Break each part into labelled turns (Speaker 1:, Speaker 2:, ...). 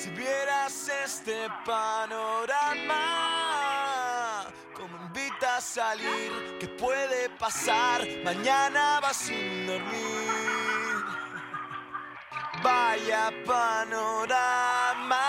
Speaker 1: Si vieras este panorama, como invita a salir, ¿qué puede pasar? Mañana vas sin dormir. Vaya panorama.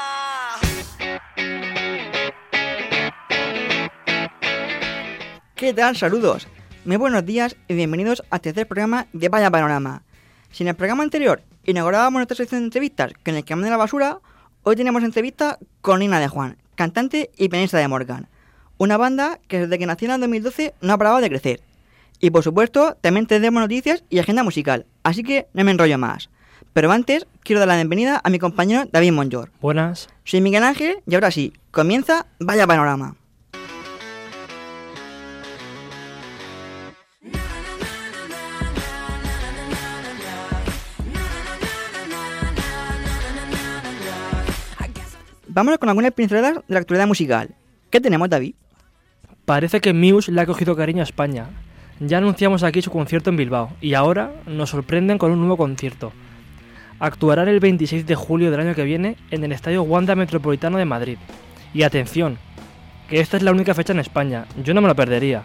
Speaker 2: ¿Qué tal? Saludos. Muy buenos días y bienvenidos al tercer programa de Vaya Panorama. Si en el programa anterior inaugurábamos nuestra sección de entrevistas con el camión de la basura, hoy tenemos entrevista con Nina de Juan, cantante y pianista de Morgan. Una banda que desde que nació en el 2012 no ha parado de crecer. Y por supuesto, también tendremos noticias y agenda musical, así que no me enrollo más. Pero antes, quiero dar la bienvenida a mi compañero David Monjor.
Speaker 3: Buenas.
Speaker 2: Soy Miguel Ángel y ahora sí, comienza Vaya Panorama. Vámonos con algunas pinceladas de la actualidad musical. ¿Qué tenemos, David?
Speaker 3: Parece que Muse le ha cogido cariño a España. Ya anunciamos aquí su concierto en Bilbao y ahora nos sorprenden con un nuevo concierto. Actuarán el 26 de julio del año que viene en el Estadio Wanda Metropolitano de Madrid. Y atención, que esta es la única fecha en España, yo no me lo perdería.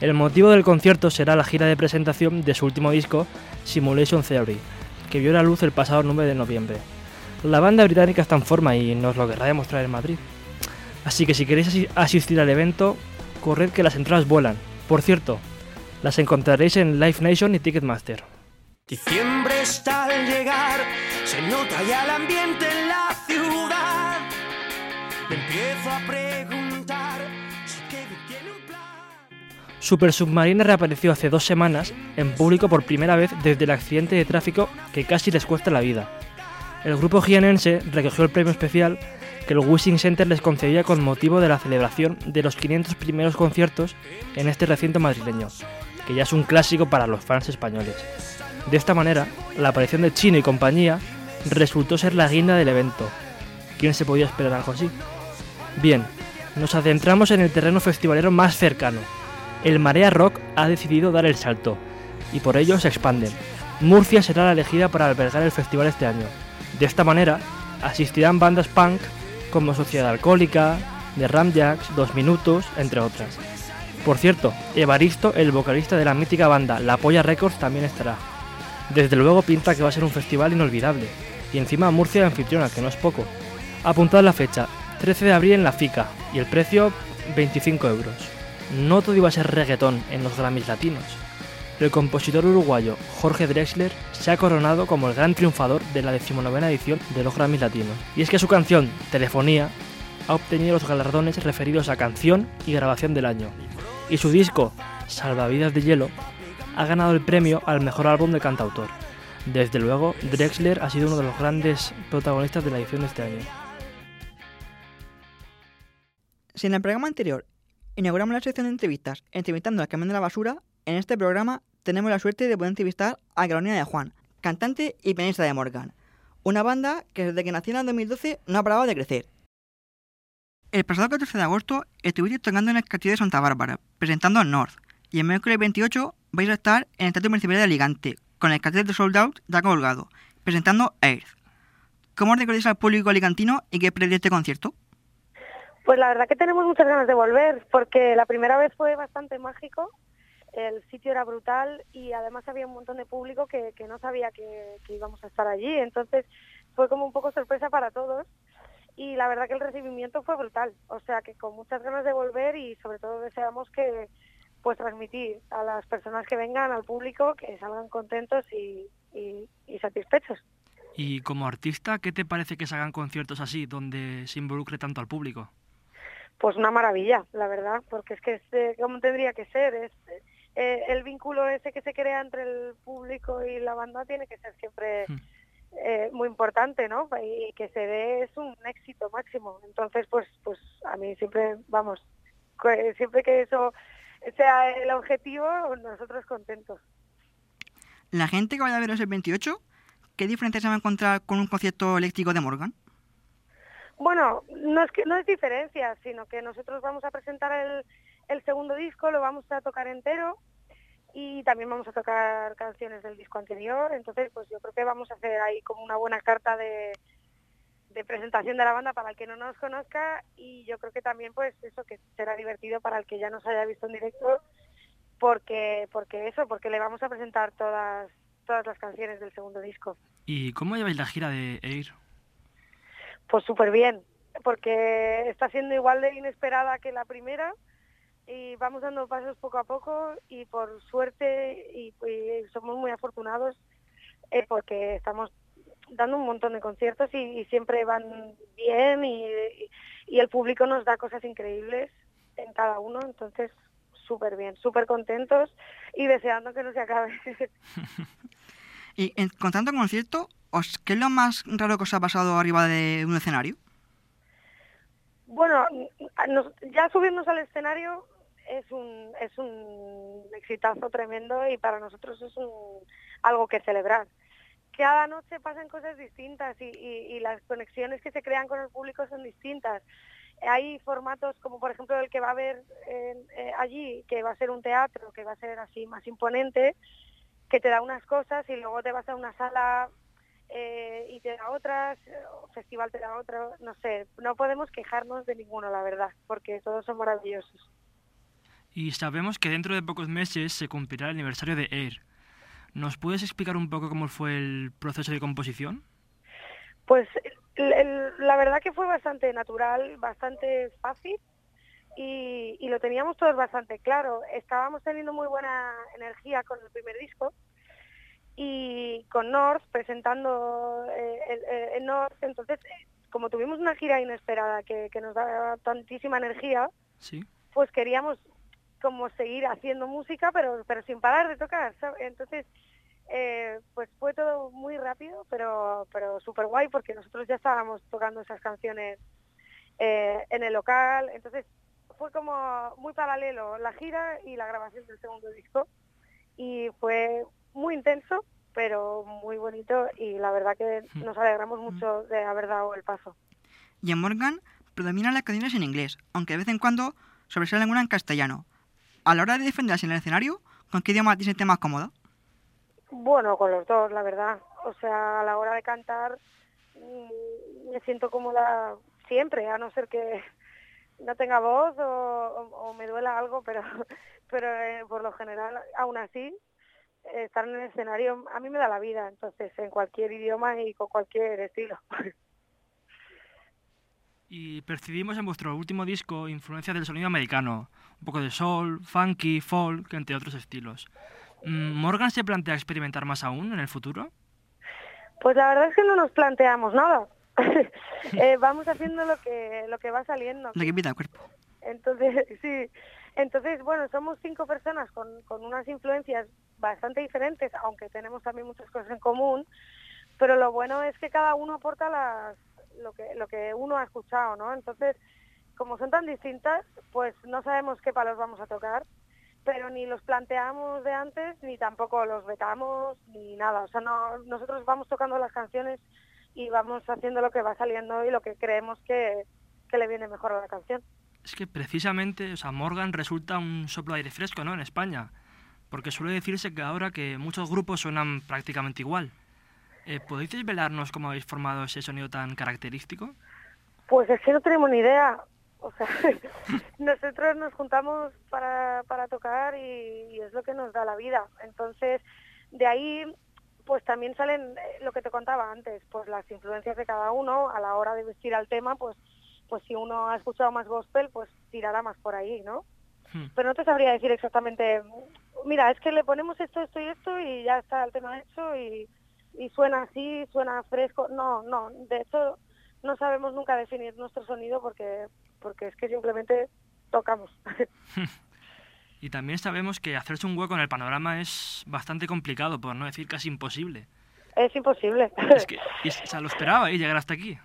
Speaker 3: El motivo del concierto será la gira de presentación de su último disco, Simulation Theory, que vio la luz el pasado 9 de noviembre. La banda británica está en forma y nos lo querrá demostrar en Madrid. Así que si queréis asi- asistir al evento, corred que las entradas vuelan. Por cierto, las encontraréis en Live Nation y Ticketmaster.
Speaker 1: Diciembre está al llegar, se nota ya el ambiente en la ciudad. Me empiezo a preguntar si tiene un plan.
Speaker 3: Super Submarina reapareció hace dos semanas en público por primera vez desde el accidente de tráfico que casi les cuesta la vida. El grupo jienense recogió el premio especial que el Wishing Center les concedía con motivo de la celebración de los 500 primeros conciertos en este recinto madrileño, que ya es un clásico para los fans españoles. De esta manera, la aparición de Chino y compañía resultó ser la guinda del evento. ¿Quién se podía esperar algo así? Bien, nos adentramos en el terreno festivalero más cercano. El Marea Rock ha decidido dar el salto, y por ello se expanden. Murcia será la elegida para albergar el festival este año. De esta manera, asistirán bandas punk como Sociedad Alcohólica, The Ramjacks, Dos Minutos, entre otras. Por cierto, Evaristo, el vocalista de la mítica banda La Polla Records, también estará. Desde luego pinta que va a ser un festival inolvidable, y encima Murcia de anfitriona, que no es poco. Apuntad la fecha, 13 de abril en la FICA, y el precio 25 euros. No todo iba a ser reggaetón en los Grammys latinos. El compositor uruguayo Jorge Drexler se ha coronado como el gran triunfador de la decimonovena edición de los Grammys latinos. Y es que su canción, Telefonía, ha obtenido los galardones referidos a canción y grabación del año. Y su disco, Salvavidas de Hielo, ha ganado el premio al mejor álbum de cantautor. Desde luego, Drexler ha sido uno de los grandes protagonistas de la edición de este año.
Speaker 2: Si en el programa anterior inauguramos la sección de entrevistas entrevistando al camión de la basura, en este programa tenemos la suerte de poder entrevistar a Carolina de Juan, cantante y pianista de Morgan, una banda que desde que nació en el 2012 no ha parado de crecer. El pasado 14 de agosto estuviste tocando en el Castillo de Santa Bárbara, presentando North, y el miércoles 28 vais a estar en el Teatro Municipal de Alicante, con el cartel de Sold Out ya colgado, presentando Earth. ¿Cómo recordáis al público alicantino y qué de este concierto?
Speaker 4: Pues la verdad que tenemos muchas ganas de volver, porque la primera vez fue bastante mágico, el sitio era brutal y además había un montón de público que, que no sabía que, que íbamos a estar allí, entonces fue como un poco sorpresa para todos y la verdad que el recibimiento fue brutal, o sea que con muchas ganas de volver y sobre todo deseamos que pues transmitir a las personas que vengan, al público, que salgan contentos y, y- y satisfechos.
Speaker 3: Y como artista, ¿qué te parece que se hagan conciertos así, donde se involucre tanto al público?
Speaker 4: Pues una maravilla, la verdad, porque es que es eh, como tendría que ser, es eh, el vínculo ese que se crea entre el público y la banda tiene que ser siempre
Speaker 3: Hmm.
Speaker 4: eh, muy importante, ¿no? Y que se dé es un éxito máximo. Entonces, pues, pues a mí siempre, vamos, siempre que eso sea el objetivo, nosotros contentos.
Speaker 2: La gente que vaya a veros el 28, ¿qué diferencia se va a encontrar con un concierto eléctrico de Morgan?
Speaker 4: Bueno, no es que no es diferencia, sino que nosotros vamos a presentar el, el segundo disco, lo vamos a tocar entero y también vamos a tocar canciones del disco anterior, entonces pues yo creo que vamos a hacer ahí como una buena carta de, de presentación de la banda para el que no nos conozca y yo creo que también pues eso que será divertido para el que ya nos haya visto en directo porque porque eso porque le vamos a presentar todas todas las canciones del segundo disco
Speaker 3: ¿Y cómo lleváis la gira de Air?
Speaker 4: pues súper bien porque está siendo igual de inesperada que la primera y vamos dando pasos poco a poco y por suerte y, y somos muy afortunados eh, porque estamos dando un montón de conciertos y, y siempre van bien y, y el público nos da cosas increíbles en cada uno, entonces súper bien, súper contentos y deseando que no se acabe.
Speaker 2: Y en, con tanto concierto, ¿os, ¿qué es lo más raro que os ha pasado arriba de un escenario?
Speaker 4: Bueno, nos- ya subirnos al escenario es un es un exitazo tremendo y para nosotros es algo que celebrar. Cada noche pasan cosas distintas y, las conexiones que se crean con el público son distintas. Hay formatos como por ejemplo el que va a haber eh, allí, que va a ser un teatro, que va a ser así más imponente, que te da unas cosas y luego te vas a una sala eh, y te da otras, festival te da otro, no sé, no podemos quejarnos de ninguno, la verdad, porque todos son maravillosos.
Speaker 3: Y sabemos que dentro de pocos meses se cumplirá el aniversario de Air. ¿Nos puedes explicar un poco cómo fue el proceso de composición?
Speaker 4: Pues el- el- la verdad que fue bastante natural, bastante fácil y, y lo teníamos todos bastante claro. Estábamos teniendo muy buena energía con el primer disco y con North presentando eh, el, el- North, entonces eh, como tuvimos una gira inesperada que, que nos daba tantísima energía,
Speaker 3: Sí.
Speaker 4: pues queríamos como seguir haciendo música, pero pero sin parar de tocar, ¿sabes? Entonces, eh, pues fue todo muy rápido, pero pero súper guay, porque nosotros ya estábamos tocando esas canciones eh, en el local, entonces fue como muy paralelo la gira y la grabación del segundo disco, y fue muy intenso, pero muy bonito, y la verdad que nos alegramos mucho de haber dado el paso.
Speaker 2: Y en Morgan predominan las canciones en inglés, aunque de vez en cuando sobresale alguna en castellano. A la hora de defenderse en el escenario, ¿con qué idioma te sientes más cómoda?
Speaker 4: Bueno, con los dos, la verdad. O sea, a la hora de cantar mm, me siento cómoda siempre, a no ser que no tenga voz o, o- o me duela algo, pero pero eh, por lo general, aún así, eh, estar en el escenario a mí me da la vida, entonces en cualquier idioma y con cualquier estilo.
Speaker 3: Y percibimos en vuestro último disco influencia del sonido americano, un poco de soul, funky, folk, entre otros estilos. Mm, ¿Morgan se plantea experimentar más aún en el futuro?
Speaker 4: Pues la verdad es que no nos planteamos nada. Eh, vamos haciendo lo que lo que va saliendo.
Speaker 2: Lo que el cuerpo.
Speaker 4: Entonces, sí. Entonces, bueno, somos cinco personas con, con unas influencias bastante diferentes, aunque tenemos también muchas cosas en común, pero lo bueno es que cada uno aporta las, lo, que, lo que uno ha escuchado, ¿no? Entonces, como son tan distintas, pues no sabemos qué palos vamos a tocar, pero ni los planteamos de antes, ni tampoco los vetamos, ni nada. O sea, no, nosotros vamos tocando las canciones y vamos haciendo lo que va saliendo y lo que creemos que, que le viene mejor a la canción.
Speaker 3: Es que precisamente, o sea, Morgan resulta un soplo de aire fresco, ¿no? En España. Porque suele decirse que ahora que muchos grupos suenan prácticamente igual. Eh, ¿Podéis desvelarnos cómo habéis formado ese sonido tan característico?
Speaker 4: Pues es que no tenemos ni idea. O sea, nosotros nos juntamos para, para tocar y, y es lo que nos da la vida. Entonces, de ahí, pues también salen eh, lo que te contaba antes, pues las influencias de cada uno a la hora de vestir al tema, pues, pues si uno ha escuchado más gospel, pues tirará más por ahí, ¿no?
Speaker 3: Hmm.
Speaker 4: Pero no te sabría decir exactamente, mira, es que le ponemos esto, esto y esto y ya está el tema hecho y, y suena así, suena fresco. No, no, de hecho no sabemos nunca definir nuestro sonido porque, porque es que simplemente tocamos.
Speaker 3: Y también sabemos que hacerse un hueco en el panorama es bastante complicado, por no decir casi imposible.
Speaker 4: es imposible.
Speaker 3: Es que, y, o sea, lo esperaba y llegar hasta aquí.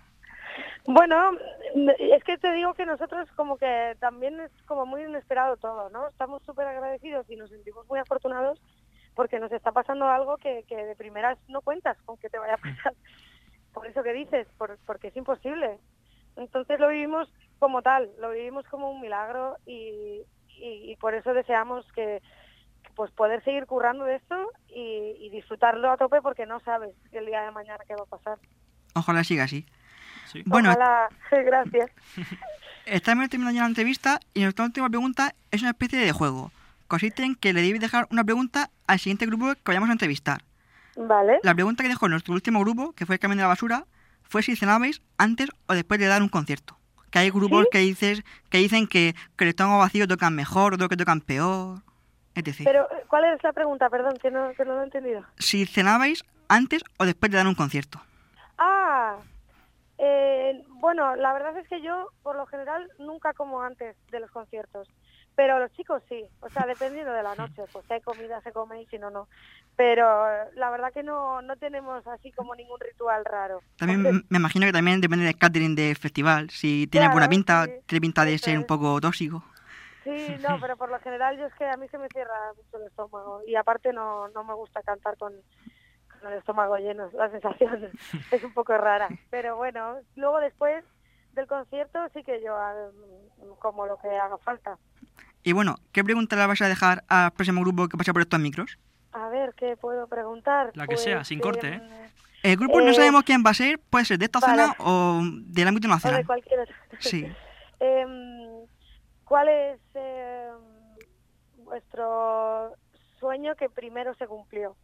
Speaker 4: Bueno, es que te digo que nosotros como que también es como muy inesperado todo, ¿no? Estamos súper agradecidos y nos sentimos muy afortunados porque nos está pasando algo que, que de primeras no cuentas con que te vaya a pasar. Por eso que dices, por, porque es imposible. Entonces lo vivimos como tal, lo vivimos como un milagro y, y, y por eso deseamos que pues poder seguir currando de esto y, y disfrutarlo a tope porque no sabes el día de mañana qué va a pasar.
Speaker 2: Ojalá siga así.
Speaker 5: Sí.
Speaker 2: Bueno,
Speaker 4: Ojalá. Gracias.
Speaker 2: estamos terminando ya la entrevista y nuestra última pregunta es una especie de juego. Consiste en que le debéis dejar una pregunta al siguiente grupo que vayamos a entrevistar.
Speaker 4: Vale.
Speaker 2: La pregunta que dejó nuestro último grupo, que fue el Camión de la Basura, fue si cenabais antes o después de dar un concierto. Que hay grupos
Speaker 4: ¿Sí?
Speaker 2: que, dices, que dicen que, que el estómago vacío tocan mejor, otros que tocan peor, etc.
Speaker 4: Pero, ¿cuál es la pregunta? Perdón, que no, que no lo he entendido.
Speaker 2: Si cenabais antes o después de dar un concierto.
Speaker 4: Ah, eh, bueno, la verdad es que yo, por lo general, nunca como antes de los conciertos. Pero los chicos sí, o sea, dependiendo de la noche, pues si hay comida se come y si no, no. Pero eh, la verdad que no, no tenemos así como ningún ritual raro.
Speaker 2: También me imagino que también depende del catering del festival. Si tiene
Speaker 4: Claro,
Speaker 2: buena pinta,
Speaker 4: sí,
Speaker 2: tiene pinta de ser un poco tóxico.
Speaker 4: Sí, no, pero por lo general yo es que a mí se me cierra mucho el estómago y aparte no, no me gusta cantar con, con el estómago lleno, la sensación es un poco rara. Pero bueno, luego después del concierto sí que yo como lo que haga falta.
Speaker 2: Y bueno, ¿qué pregunta le vais a dejar al próximo grupo que pase por estos micros?
Speaker 4: A ver, ¿qué puedo preguntar?
Speaker 5: La que sea, sin corte, ¿eh?
Speaker 4: em,
Speaker 2: El grupo no
Speaker 4: Eh,
Speaker 2: sabemos quién va a ser, puede ser de esta
Speaker 4: vale.
Speaker 2: zona o del ámbito
Speaker 4: O de
Speaker 2: nacional.
Speaker 4: cualquier otro.
Speaker 2: Sí.
Speaker 4: Em, ¿Cuál es em, vuestro sueño que primero se cumplió?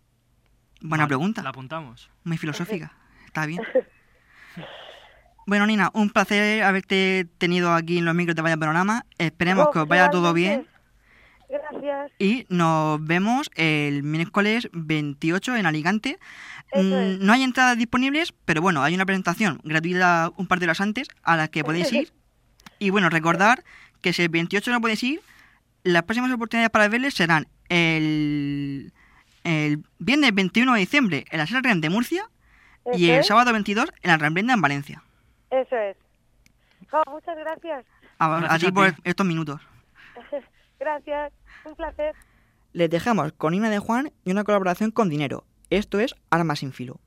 Speaker 2: Buena
Speaker 5: Vale,
Speaker 2: pregunta,
Speaker 5: La apuntamos.
Speaker 2: muy filosófica. Está bien. Bueno, Nina, un placer haberte tenido aquí en los micros de Vaya Panorama. Esperemos
Speaker 4: Oh,
Speaker 2: que os vaya todo bien.
Speaker 4: Gracias.
Speaker 2: Y nos vemos el miércoles 28 en Alicante. Mm,
Speaker 4: es.
Speaker 2: No hay entradas disponibles, pero bueno, hay una presentación gratuita un par de horas antes a la que podéis ir. Y bueno, recordar que si el 28 no podéis ir, las próximas oportunidades para verles serán el, el viernes 21 de diciembre en la Sala Real de Murcia y el sábado 22 en la Ramblenda en Valencia.
Speaker 4: Eso es. Oh, muchas gracias.
Speaker 2: A,
Speaker 5: Gracias
Speaker 2: a ti por estos minutos.
Speaker 4: Gracias. Un placer.
Speaker 2: Les dejamos con Nina de Juan y una colaboración con Dinero. Esto es Armas sin filo.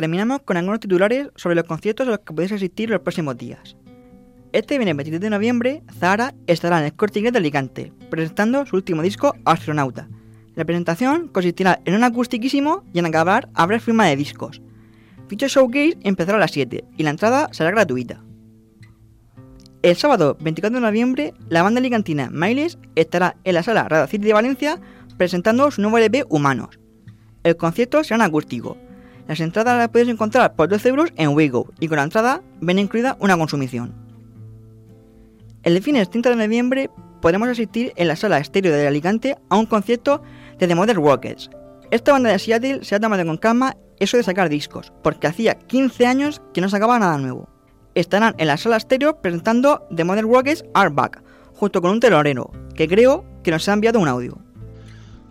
Speaker 2: Terminamos con algunos titulares sobre los conciertos a los que podéis asistir los próximos días. Este viernes 23 de noviembre, Zahara estará en el Corte de Alicante, presentando su último disco, Astronauta. La presentación consistirá en un acustiquísimo y en acabar habrá firma de discos. Dicho showcase empezará a las 7 y la entrada será gratuita. El sábado 24 de noviembre, la banda alicantina Miles estará en la sala Radio City de Valencia presentando su nuevo LP Humanos. El concierto será en acústico. Las entradas las puedes encontrar por 12 euros en Wego y con la entrada viene incluida una consumición. El fin 30 de noviembre podremos asistir en la sala estéreo de Alicante a un concierto de The Modern Rockets. Esta banda de Seattle se ha tomado con calma eso de sacar discos, porque hacía 15 años que no sacaba nada nuevo. Estarán en la sala estéreo presentando The Modern Rockets Are junto con un telonero, que creo que nos ha enviado un audio.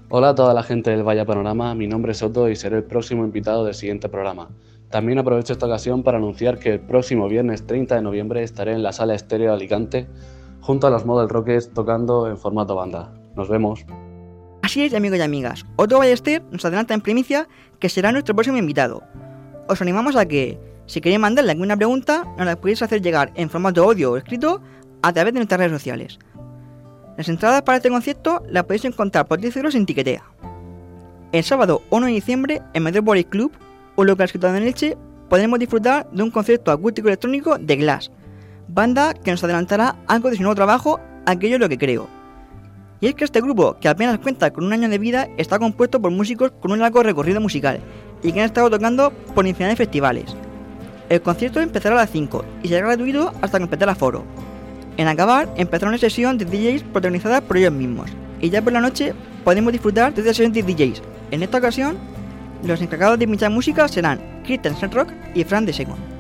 Speaker 5: Hola a toda la gente del Vaya Panorama, mi nombre es Soto y seré el próximo invitado del siguiente programa. También aprovecho esta ocasión para anunciar que el próximo viernes 30 de noviembre estaré en la sala estéreo de Alicante junto a los Model Rockets tocando en formato banda. Nos vemos.
Speaker 2: Así es, amigos y amigas. Otto Ballester nos adelanta en primicia que será nuestro próximo invitado. Os animamos a que, si queréis mandarle alguna pregunta, nos la podéis hacer llegar en formato audio o escrito a través de nuestras redes sociales. Las entradas para este concierto las podéis encontrar por 10 euros en Tiquetea. El sábado 1 de diciembre, en Metropolis Club, un local situado en Elche, podremos disfrutar de un concierto acústico electrónico de Glass, banda que nos adelantará algo de su nuevo trabajo, aquello es lo que creo. Y es que este grupo, que apenas cuenta con un año de vida, está compuesto por músicos con un largo recorrido musical y que han estado tocando por infinidad de festivales. El concierto empezará a las 5 y será gratuito hasta completar aforo. En acabar, empezará una sesión de DJs protagonizada por ellos mismos, y ya por la noche podemos disfrutar de esta sesión de DJs. En esta ocasión, los encargados de pinchar música serán Kristen Rock y Fran de.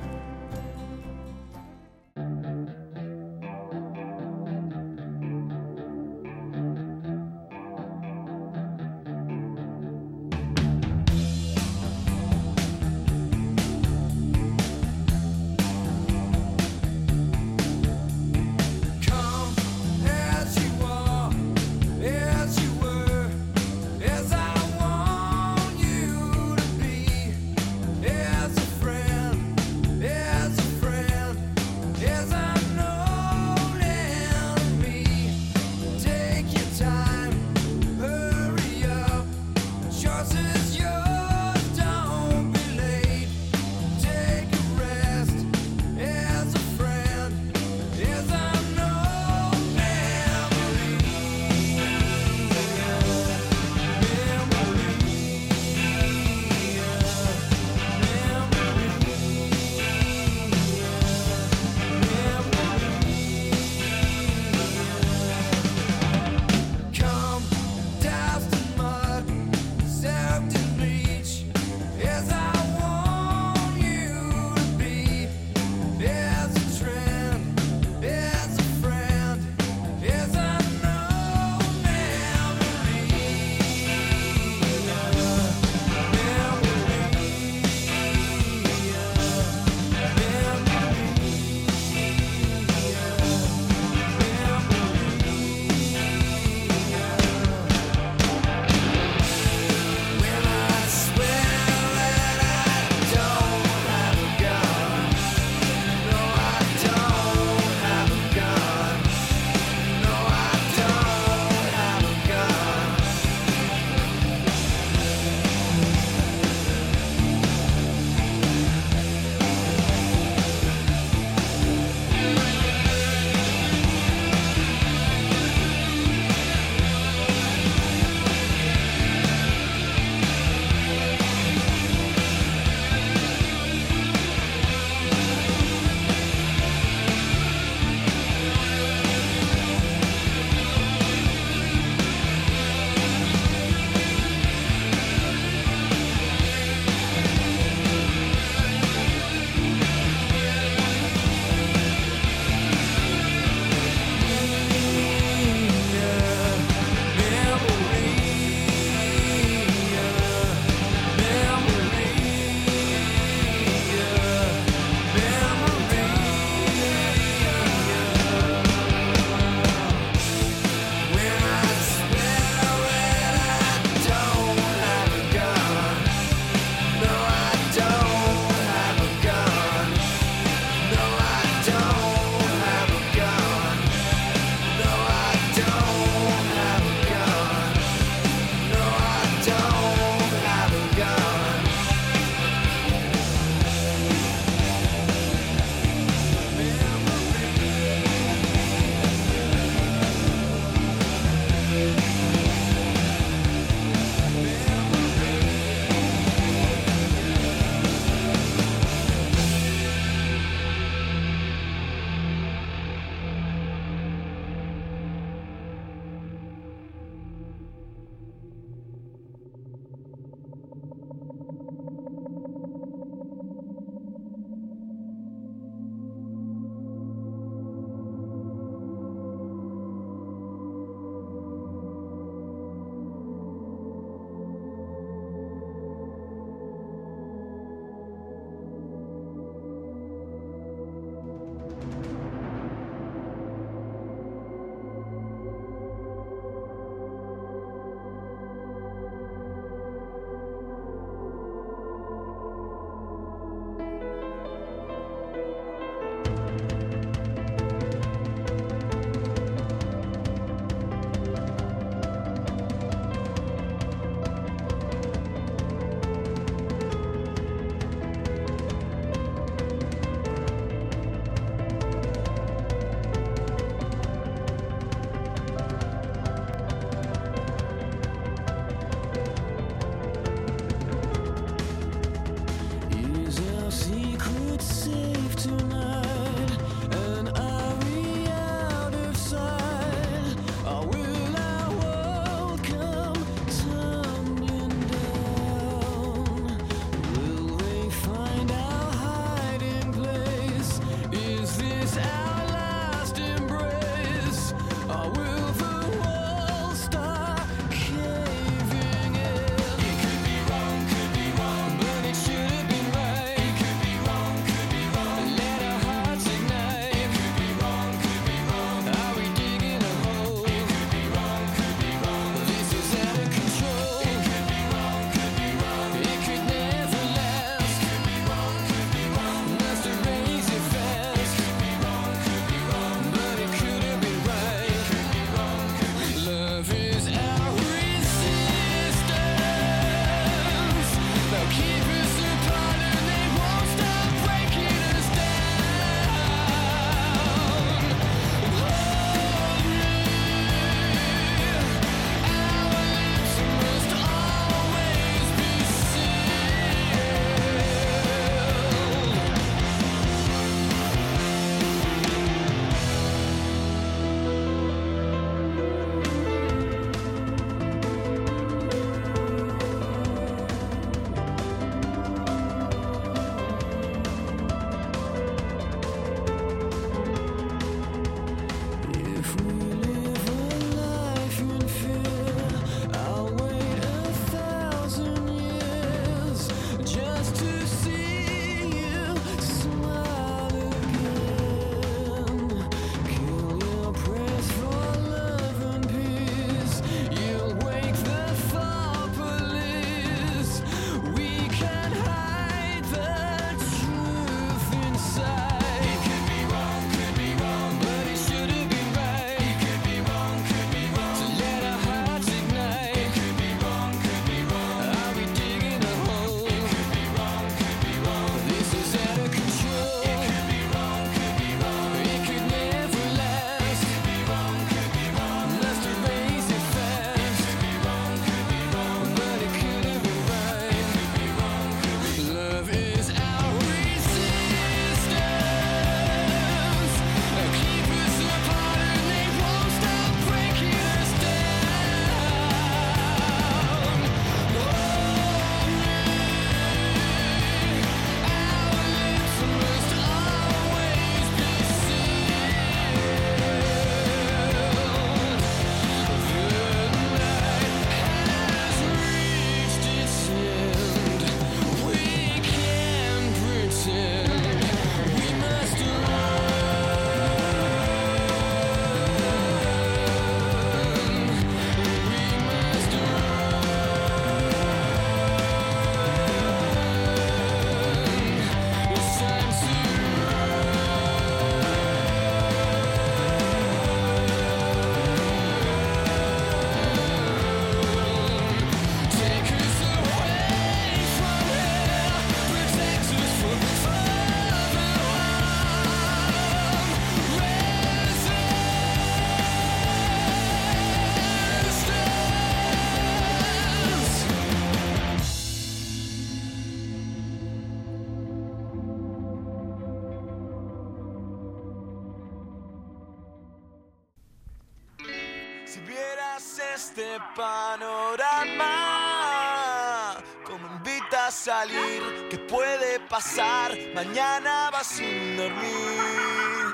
Speaker 1: Salir, ¿qué puede pasar? Mañana vas sin dormir.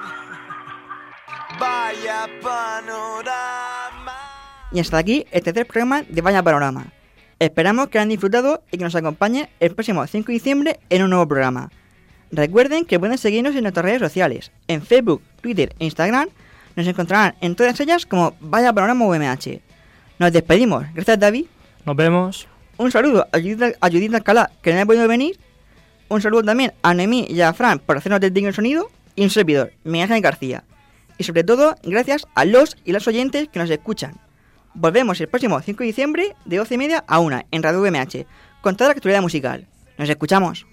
Speaker 1: Vaya panorama.
Speaker 2: Y hasta aquí el tercer programa de Vaya Panorama. Esperamos que hayan disfrutado y que nos acompañen el próximo 5 de diciembre en un nuevo programa. Recuerden que pueden seguirnos en nuestras redes sociales. En Facebook, Twitter e Instagram nos encontrarán en todas ellas como Vaya Panorama UMH. Nos despedimos. Gracias David.
Speaker 3: Nos vemos.
Speaker 2: Un saludo a Judith, Alcalá que no ha podido venir. Un saludo también a Noemí y a Fran por hacernos del digno sonido. Y un servidor, Miguel Ángel García. Y sobre todo, gracias a los y las oyentes que nos escuchan. Volvemos el próximo 5 de diciembre de 12 y media a 1 en Radio VMH con toda la actualidad musical. Nos escuchamos.